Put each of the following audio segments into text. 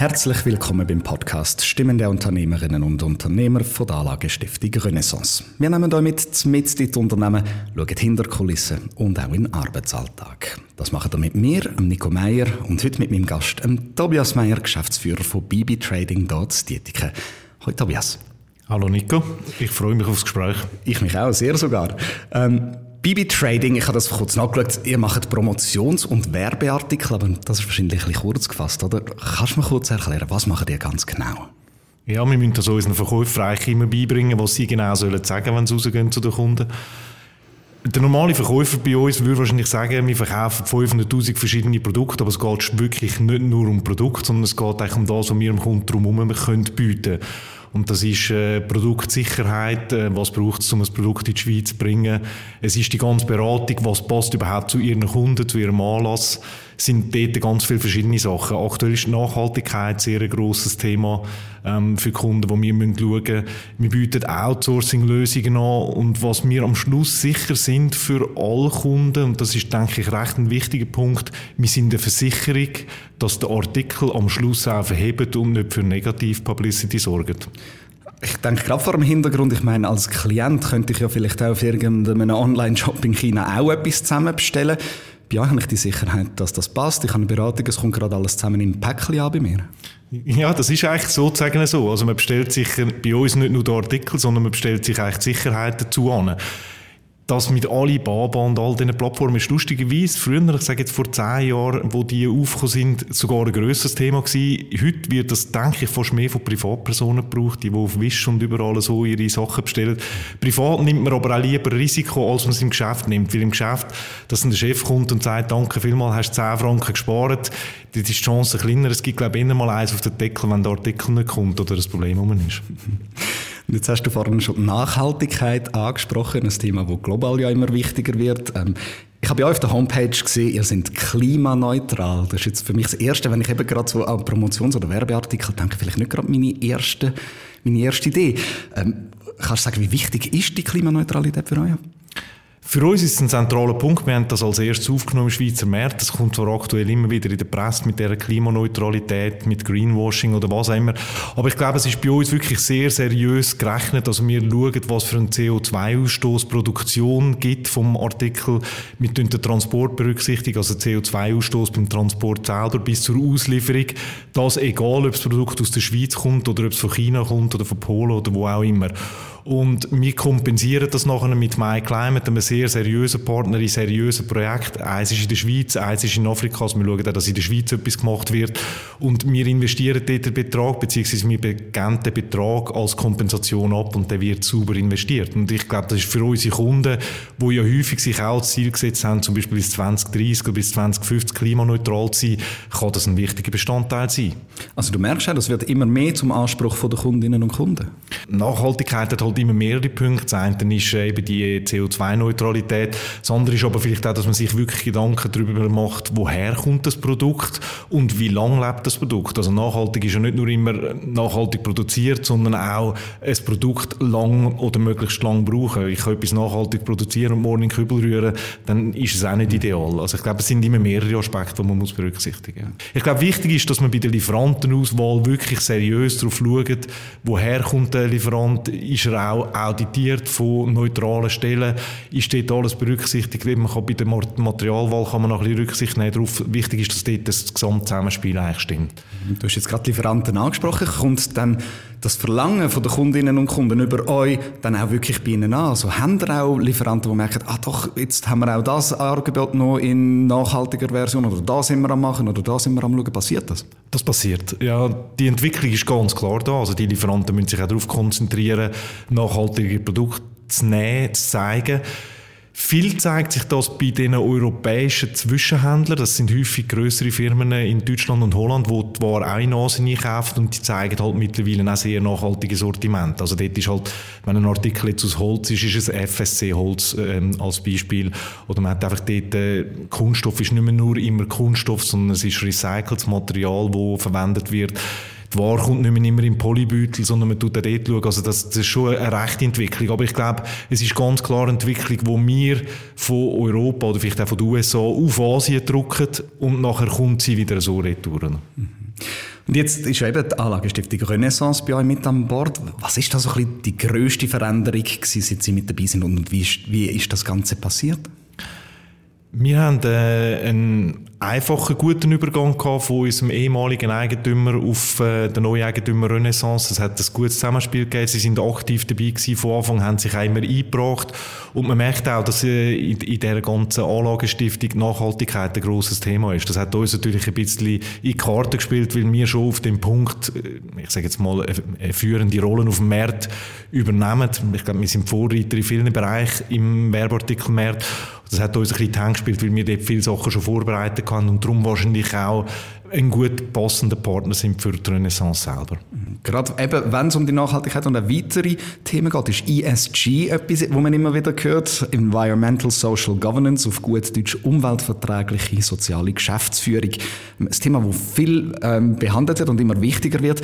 Herzlich willkommen beim Podcast Stimmen der Unternehmerinnen und Unternehmer von der Anlagestiftung Renaissance. Wir nehmen euch mit mit in die Unternehmen, schauen hinter Kulissen und auch in den Arbeitsalltag. Das machen wir mit mir, Nico Meyer, und heute mit meinem Gast, Tobias Meyer, Geschäftsführer von BB Trading dort Dietiken. Hallo Tobias. Hallo Nico, ich freue mich aufs Gespräch. Ich mich auch, sehr sogar. Ähm, BB Trading, ich habe das kurz nachgeschaut, ihr macht Promotions- und Werbeartikel, aber das ist wahrscheinlich ein bisschen kurz gefasst, oder? Kannst du mir kurz erklären, was machen ihr ganz genau? Ja, wir müssen das unseren Verkäufern immer beibringen, was sie genau sollen sagen, wenn sie rausgehen zu den Kunden. Der normale Verkäufer bei uns würde wahrscheinlich sagen, wir verkaufen 500'000 verschiedene Produkte, aber es geht wirklich nicht nur um Produkte, sondern es geht eigentlich um das, was wir dem Kunden drumherum bieten können. Und das ist äh, Produktsicherheit, äh, was braucht es, um ein Produkt in die Schweiz zu bringen. Es ist die ganze Beratung, was passt überhaupt zu ihren Kunden, zu ihrem Anlass. Sind dort ganz viele verschiedene Sachen. Aktuell ist Nachhaltigkeit sehr ein grosses Thema ähm, für Kunden, wo wir schauen müssen. Wir bieten Outsourcing-Lösungen an und was wir am Schluss sicher sind für alle Kunden, und das ist, denke ich, recht ein wichtiger Punkt, wir sind eine Versicherung, dass der Artikel am Schluss auch verhebt und nicht für Negativ-Publicity sorgt. Ich denke, gerade vor dem Hintergrund, ich meine, als Klient könnte ich ja vielleicht auch auf irgendeinem Online-Shop in China auch etwas zusammen bestellen. Euch habe ich die Sicherheit, dass das passt. Ich habe eine Beratung, es kommt gerade alles zusammen in ein Päckchen an bei mir. Ja, das ist eigentlich sozusagen so. Also man bestellt sich bei uns nicht nur den Artikel, sondern man bestellt sich eigentlich die Sicherheit dazu an das mit Alibaba und all diesen Plattformen ist lustigerweise früher, ich sage jetzt vor zehn Jahren, wo die aufgekommen sind, sogar ein grösseres Thema gewesen. Heute wird das, denke ich, fast mehr von Privatpersonen gebraucht, die, auf Wish und überall so ihre Sachen bestellen. Privat nimmt man aber auch lieber Risiko, als man es im Geschäft nimmt. Weil im Geschäft, dass ein Chef kommt und sagt, danke vielmals, hast 10 Franken gespart, dann ist die Chance kleiner. Es gibt, glaube ich, immer mal eins auf den Deckel, wenn der Artikel nicht kommt oder das Problem um ist. Jetzt hast du vorhin schon Nachhaltigkeit angesprochen, ein Thema, das global ja immer wichtiger wird. Ähm, ich habe ja auf der Homepage gesehen, ihr seid klimaneutral. Das ist jetzt für mich das Erste, wenn ich eben gerade so an Promotions- oder Werbeartikel denke, vielleicht nicht gerade meine erste, meine erste Idee. Ähm, kannst du sagen, wie wichtig ist die Klimaneutralität für euch? Für uns ist es ein zentraler Punkt. Wir haben das als erstes aufgenommen im Schweizer Markt. Das kommt zwar aktuell immer wieder in der Presse mit der Klimaneutralität, mit Greenwashing oder was auch immer. Aber ich glaube, es ist bei uns wirklich sehr seriös gerechnet. Also wir schauen, was für einen CO2-Ausstoß Produktion gibt vom Artikel. Wir den Transport berücksichtigen, also CO2-Ausstoß beim Transport selber bis zur Auslieferung. Das egal, ob das Produkt aus der Schweiz kommt oder ob es von China kommt oder von Polen oder wo auch immer. Und wir kompensieren das nachher mit MyClimate, einem sehr seriösen Partner in seriösen Projekten. Eins ist in der Schweiz, eins ist in Afrika. Also wir schauen auch, dass in der Schweiz etwas gemacht wird. Und wir investieren dort den Betrag, beziehungsweise wir begeben den Betrag als Kompensation ab und der wird sauber investiert. Und ich glaube, das ist für unsere Kunden, die ja häufig sich auch als Ziel gesetzt haben, zum Beispiel bis 2030 oder bis 2050 klimaneutral zu sein, kann das ein wichtiger Bestandteil sein. Also du merkst ja, das wird immer mehr zum Anspruch der Kundinnen und Kunden. Nachhaltigkeit hat halt immer mehrere Punkte. Das eine ist eben die CO2-Neutralität. Das andere ist aber vielleicht auch, dass man sich wirklich Gedanken darüber macht, woher kommt das Produkt und wie lange lebt das Produkt. Also nachhaltig ist ja nicht nur immer nachhaltig produziert, sondern auch ein Produkt lang oder möglichst lang brauchen. Ich kann etwas nachhaltig produzieren und morgen in den Kübel rühren, dann ist es auch nicht ideal. Also ich glaube, es sind immer mehrere Aspekte, die man muss berücksichtigen muss. Ich glaube, wichtig ist, dass man bei der Lieferantenauswahl wirklich seriös darauf schaut, woher kommt der Lieferant, ist er auch auditiert von neutralen Stellen, ist dort alles berücksichtigt. Man kann bei der Materialwahl kann man noch ein bisschen Rücksicht nehmen darauf. Wichtig ist, dass dort das Gesamtzusammenspiel eigentlich stimmt. Du hast jetzt gerade Lieferanten angesprochen. Kommt dann das Verlangen von der Kundinnen und Kunden über euch dann auch wirklich bei ihnen an? Also haben ihr auch Lieferanten, die merken, ah doch, jetzt haben wir auch das Angebot noch in nachhaltiger Version oder da sind wir am machen oder da sind wir am schauen. Passiert das? Das passiert. Ja, die Entwicklung ist ganz klar da. Also die Lieferanten müssen sich auch darauf konzentrieren, nachhaltige Produkte zu nehmen, zu zeigen. Viel zeigt sich das bei den europäischen Zwischenhändlern. Das sind häufig größere Firmen in Deutschland und Holland, die zwar auch in Asien einkaufen und die zeigen halt mittlerweile auch sehr nachhaltige Sortiment. Also dort ist halt, wenn ein Artikel jetzt aus Holz ist, ist es FSC-Holz ähm, als Beispiel. Oder man hat einfach dort, äh, Kunststoff ist nicht mehr nur immer Kunststoff, sondern es ist recyceltes Material, das verwendet wird die Ware kommt nicht mehr immer im Polybeutel, sondern man tut auch dort schauen. Also das, das ist schon eine rechte Entwicklung. Aber ich glaube, es ist ganz klar eine Entwicklung, wo wir von Europa oder vielleicht auch von den USA auf Asien drücken und nachher kommt sie wieder so retour. Mhm. Und jetzt ist eben die Anlagestiftung Renaissance bei euch mit an Bord. Was ist da so ein bisschen die grösste Veränderung gewesen, seit Sie mit dabei sind und wie ist, wie ist das Ganze passiert? Wir haben äh, einen einfachen, guten Übergang gehabt von unserem ehemaligen Eigentümer auf äh, den neuen Eigentümer Renaissance. Es hat ein gutes Zusammenspiel gegeben. Sie sind aktiv dabei gewesen. Von Anfang haben sich auch immer eingebracht. Und man merkt auch, dass äh, in, in dieser ganzen Anlagenstiftung Nachhaltigkeit ein grosses Thema ist. Das hat uns natürlich ein bisschen in die Karte gespielt, weil wir schon auf dem Punkt, äh, ich sage jetzt mal, eine führende Rolle auf dem Markt übernehmen. Ich glaube, wir sind Vorreiter in vielen Bereichen im Werbeartikelmarkt. Das hat uns ein bisschen die Hand gespielt, weil wir dort viele Sachen schon vorbereitet haben und darum wahrscheinlich auch ein gut passender Partner sind für die Renaissance selber. Gerade eben, wenn es um die Nachhaltigkeit und weitere Themen geht, ist ESG etwas, wo man immer wieder hört. Environmental Social Governance, auf gut Deutsch umweltverträgliche soziale Geschäftsführung. Ein Thema, das viel ähm, behandelt wird und immer wichtiger wird.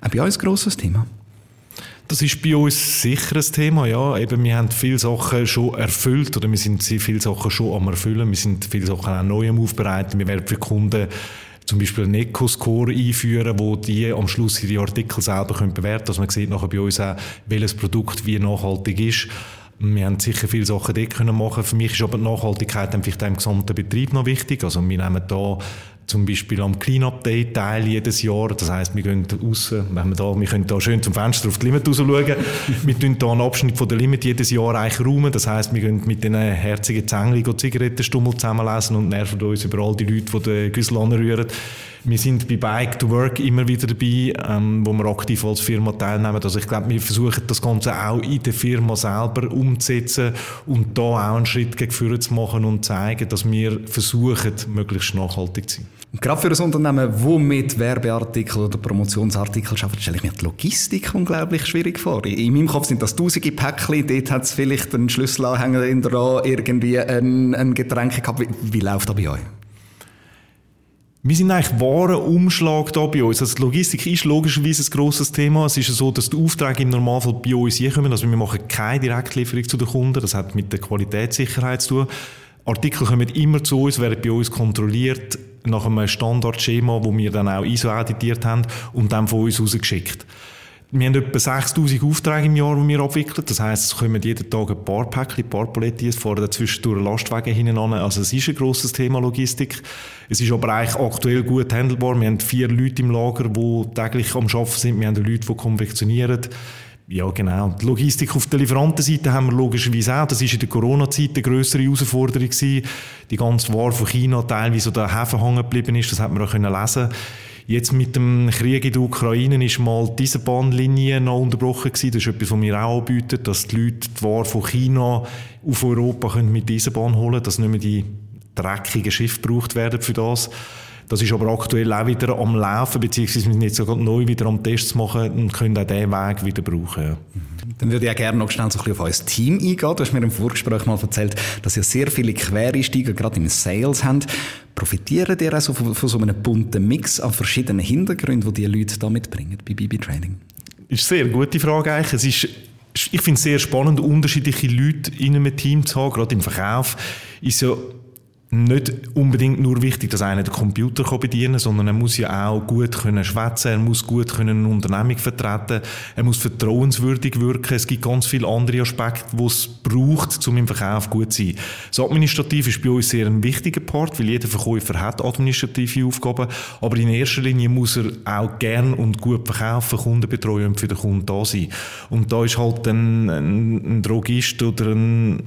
Auch bei uns ein grosses Thema. Das ist bei uns sicher ein Thema, ja. Eben, wir haben viele Sachen schon erfüllt oder wir sind viele Sachen schon am erfüllen. Wir sind viele Sachen auch neu am aufbereiten. Wir werden für Kunden zum Beispiel einen Eco-Score einführen, wo die am Schluss ihre Artikel selber können bewerten können. Also man sieht nachher bei uns auch, welches Produkt wie nachhaltig ist. Wir haben sicher viele Sachen dort können machen. Für mich ist aber die Nachhaltigkeit vielleicht im gesamten Betrieb noch wichtig. Also wir nehmen da zum Beispiel am Clean-Up-Day teil jedes Jahr. Das heisst, wir gehen raus, wenn wir da, wir können da schön zum Fenster auf die Limit raus schauen. wir tun da einen Abschnitt von der Limit jedes Jahr eigentlich räumen. Das heisst, wir gehen mit den herzigen Zängeln Zigarettenstummel zusammenlesen und nerven uns über all die Leute, die den Güssel anrühren. Wir sind bei Bike to Work immer wieder dabei, ähm, wo wir aktiv als Firma teilnehmen. Also ich glaube, wir versuchen das Ganze auch in der Firma selber umzusetzen und da auch einen Schritt gegen vorne zu machen und zeigen, dass wir versuchen, möglichst nachhaltig zu sein. Und gerade für ein Unternehmen, das mit Werbeartikeln oder Promotionsartikeln arbeitet, stelle ich mir die Logistik unglaublich schwierig vor. In meinem Kopf sind das tausende Päckchen, dort hat es vielleicht einen Schlüsselanhänger dran, irgendwie ein, ein Getränk gehabt. Wie, wie läuft das bei euch? Wir sind eigentlich wahren Umschlag da bei uns. Also Logistik ist logischerweise ein grosses Thema. Es ist so, dass die Aufträge im Normalfall bei uns kommen. Also wir machen keine Direktlieferung zu den Kunden. Das hat mit der Qualitätssicherheit zu tun. Artikel kommen immer zu uns, werden bei uns kontrolliert nach einem Standardschema, wo wir dann auch ISO editiert haben und dann von uns rausgeschickt. Wir haben etwa 6000 Aufträge im Jahr, die wir abwickeln. Das heisst, es kommen jeden Tag ein paar Päckchen, ein paar Paletten, es fahren dazwischen durch Lastwagen hinein. Also es ist ein grosses Thema Logistik. Es ist aber eigentlich aktuell gut handelbar. Wir haben vier Leute im Lager, die täglich am Arbeiten sind. Wir haben Leute, die konfektionieren. Ja, genau. Die Logistik auf der Lieferantenseite haben wir logischerweise auch. Das ist in der Corona-Zeit eine grössere Herausforderung gewesen. Die ganze Ware von China teilweise der Häfen hängen geblieben ist, das hat man auch können lesen Jetzt mit dem Krieg in der Ukraine ist mal diese Bahnlinie noch unterbrochen gewesen. Das ist etwas, was wir auch anbieten, dass die Leute die Ware von China auf Europa können mit dieser Bahn holen dass nicht mehr die dreckigen Schiffe gebraucht werden für das. Das ist aber aktuell auch wieder am Laufen, beziehungsweise wir sind jetzt sogar neu wieder am Test machen und können auch diesen Weg wieder brauchen. Ja. Dann würde ich auch gerne noch schnell so ein bisschen auf euer Team eingehen. Du hast mir im Vorgespräch mal erzählt, dass ihr sehr viele Quereinsteiger gerade im Sales habt. Profitieren ihr also von, von so einem bunten Mix an verschiedenen Hintergründen, die die Leute da mitbringen bei BB Trading? Das ist eine sehr gute Frage eigentlich. Es ist ich finde es sehr spannend, unterschiedliche Leute in einem Team zu haben. Gerade im Verkauf ist ja nicht unbedingt nur wichtig, dass einer den Computer bedienen kann, sondern er muss ja auch gut können schwätzen, er muss gut können eine Unternehmung vertreten, er muss vertrauenswürdig wirken. Es gibt ganz viele andere Aspekte, die es braucht, um im Verkauf gut zu sein. Das Administrativ ist bei uns sehr ein wichtiger Part, weil jeder Verkäufer hat administrative Aufgaben, aber in erster Linie muss er auch gern und gut verkaufen, Kunden betreuen und für den Kunden da sein. Und da ist halt ein, ein, ein Drogist oder ein,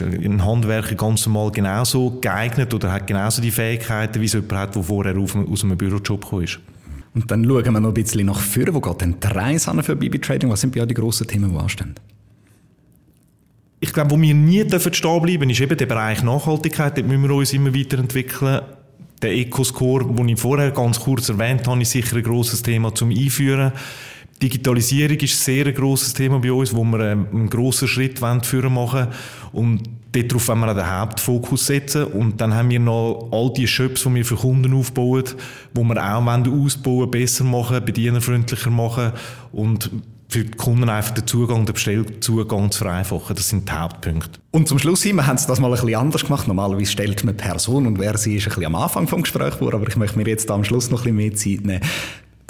ein Handwerker ganz normal genauso geeignet geeignet oder hat genauso die Fähigkeiten, wie es jemand hat, der vorher aus einem Bürojob gekommen ist. Und dann schauen wir noch ein bisschen nach vorne. Wo geht denn die Reise für BB Trading? Was sind bei euch die grossen Themen, die anstehen? Ich glaube, wo wir nie dürfen stehen bleiben, ist eben der Bereich Nachhaltigkeit. Dort müssen wir uns immer weiterentwickeln. Der Eco-Score, den ich vorher ganz kurz erwähnt habe, ist sicher ein grosses Thema zum Einführen. Digitalisierung ist ein sehr grosses Thema bei uns, wo wir ähm, einen grossen Schritt führen machen und darauf wollen wir den Hauptfokus setzen und dann haben wir noch all die Shops, die wir für Kunden aufbauen, wo wir auch ausbauen, besser machen, bedienerfreundlicher machen und für die Kunden einfach den Zugang, den Bestellzugang zu vereinfachen. Das sind die Hauptpunkte. Und zum Schluss hin, wir haben es das mal ein bisschen anders gemacht. Normalerweise stellt man Person und wer sie ist ein bisschen am Anfang vom Gespräch vor, aber ich möchte mir jetzt am Schluss noch ein bisschen mehr Zeit nehmen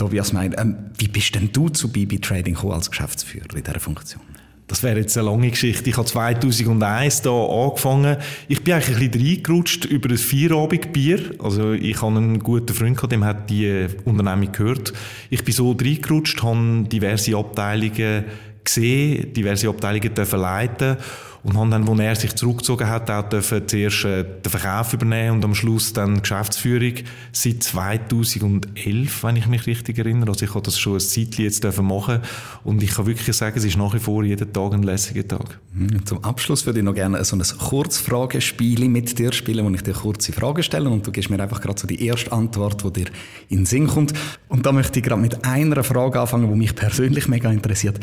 Tobias Meyer, ähm, wie bist denn du zu BB Trading gekommen als Geschäftsführer in dieser Funktion? Das wäre jetzt eine lange Geschichte. Ich habe 2001 da angefangen. Ich bin eigentlich ein bisschen reingerutscht über ein Feierabendbier. Also ich habe einen guten Freund gehabt, dem hat die Unternehmung gehört. Ich bin so reingerutscht, habe diverse Abteilungen gesehen, diverse Abteilungen dürfen leiten und haben dann, als er sich zurückgezogen hat, auch dürfen zuerst äh, den Verkauf übernehmen und am Schluss dann Geschäftsführung seit 2011, wenn ich mich richtig erinnere. Also ich habe das schon ein Zeitchen jetzt dürfen machen und ich kann wirklich sagen, es ist nach wie vor jeden Tag ein lässiger Tag. Mhm. Zum Abschluss würde ich noch gerne so ein Kurzfragespiel mit dir spielen, wo ich dir kurze Fragen stelle und du gibst mir einfach gerade so die erste Antwort, die dir in den Sinn kommt. Und da möchte ich gerade mit einer Frage anfangen, die mich persönlich mega interessiert.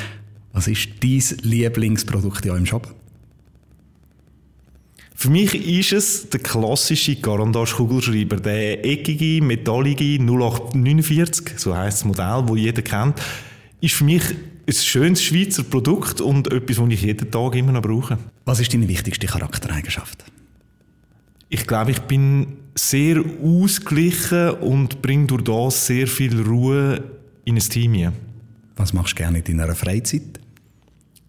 Was ist dein Lieblingsprodukt in eurem Shop? Für mich ist es der klassische Garandage-Kugelschreiber, der eckige, metallige 0849, so heisst das Modell, das jeder kennt, ist für mich ein schönes Schweizer Produkt und etwas, das ich jeden Tag immer noch brauche. Was ist deine wichtigste Charaktereigenschaft? Ich glaube, ich bin sehr ausgeglichen und bringe durch das sehr viel Ruhe in ein Team hinein. Was machst du gerne in deiner Freizeit?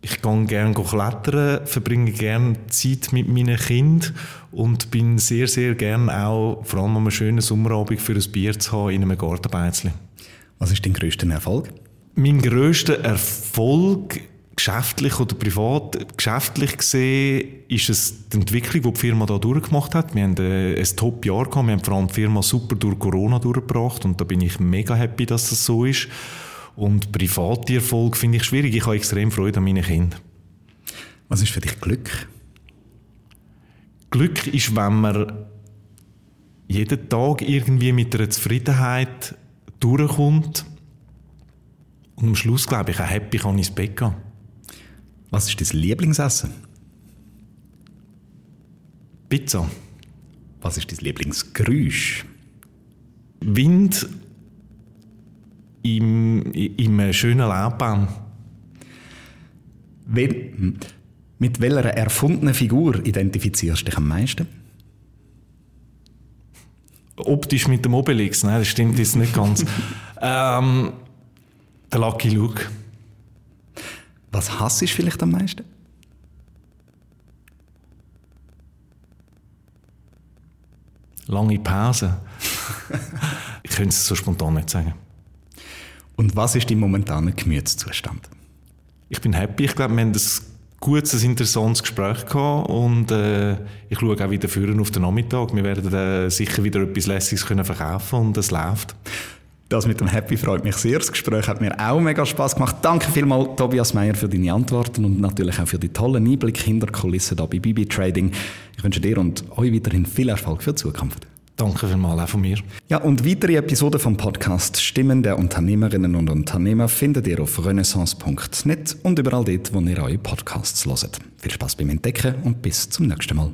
Ich gehe gerne klettern, verbringe gerne Zeit mit meinen Kindern und bin sehr, sehr gerne auch, vor allem am schönen Sommerabend, für ein Bier zu haben in einem Gartenbeizli. Was ist dein grösster Erfolg? Mein grösster Erfolg, geschäftlich oder privat, geschäftlich gesehen, ist es die Entwicklung, die die Firma da durchgemacht hat. Wir haben äh, ein Top-Jahr gehabt, wir haben vor allem die Firma super durch Corona durchgebracht und da bin ich mega happy, dass das so ist. Und private Erfolg finde ich schwierig. Ich habe extrem Freude an meinen Kindern. Was ist für dich Glück? Glück ist, wenn man jeden Tag irgendwie mit einer Zufriedenheit durchkommt und am Schluss, glaube ich, auch happy kann ins Bett gehen. Was ist dein Lieblingsessen? Pizza. Was ist dein Lieblingsgeräusch? Wind im, im schönen Laubbaum. Wen, mit welcher erfundenen Figur identifizierst du dich am meisten? Optisch mit dem Obelix, nein, das stimmt jetzt nicht ganz. ähm, der Lucky Luke. Was hasst du vielleicht am meisten? Lange Pause. ich könnte es so spontan nicht sagen. Und was ist dein momentaner Gemütszustand? Ich bin happy. Ich glaube, wir haben ein gutes, interessantes Gespräch gehabt und äh, ich schaue auch wieder führen auf den Nachmittag. Wir werden äh, sicher wieder etwas Lässiges können verkaufen und es läuft. Das mit dem Happy freut mich sehr. Das Gespräch hat mir auch mega Spaß gemacht. Danke vielmals, Tobias Meyer, für deine Antworten und natürlich auch für die tollen Einblicke hinter Kulissen hier bei BB Trading. Ich wünsche dir und euch weiterhin viel Erfolg für die Zukunft. Danke vielmals auch von mir. Ja, und weitere Episoden vom Podcast Stimmen der Unternehmerinnen und Unternehmer findet ihr auf renaissance.net und überall dort, wo ihr eure Podcasts hört. Viel Spaß beim Entdecken und bis zum nächsten Mal.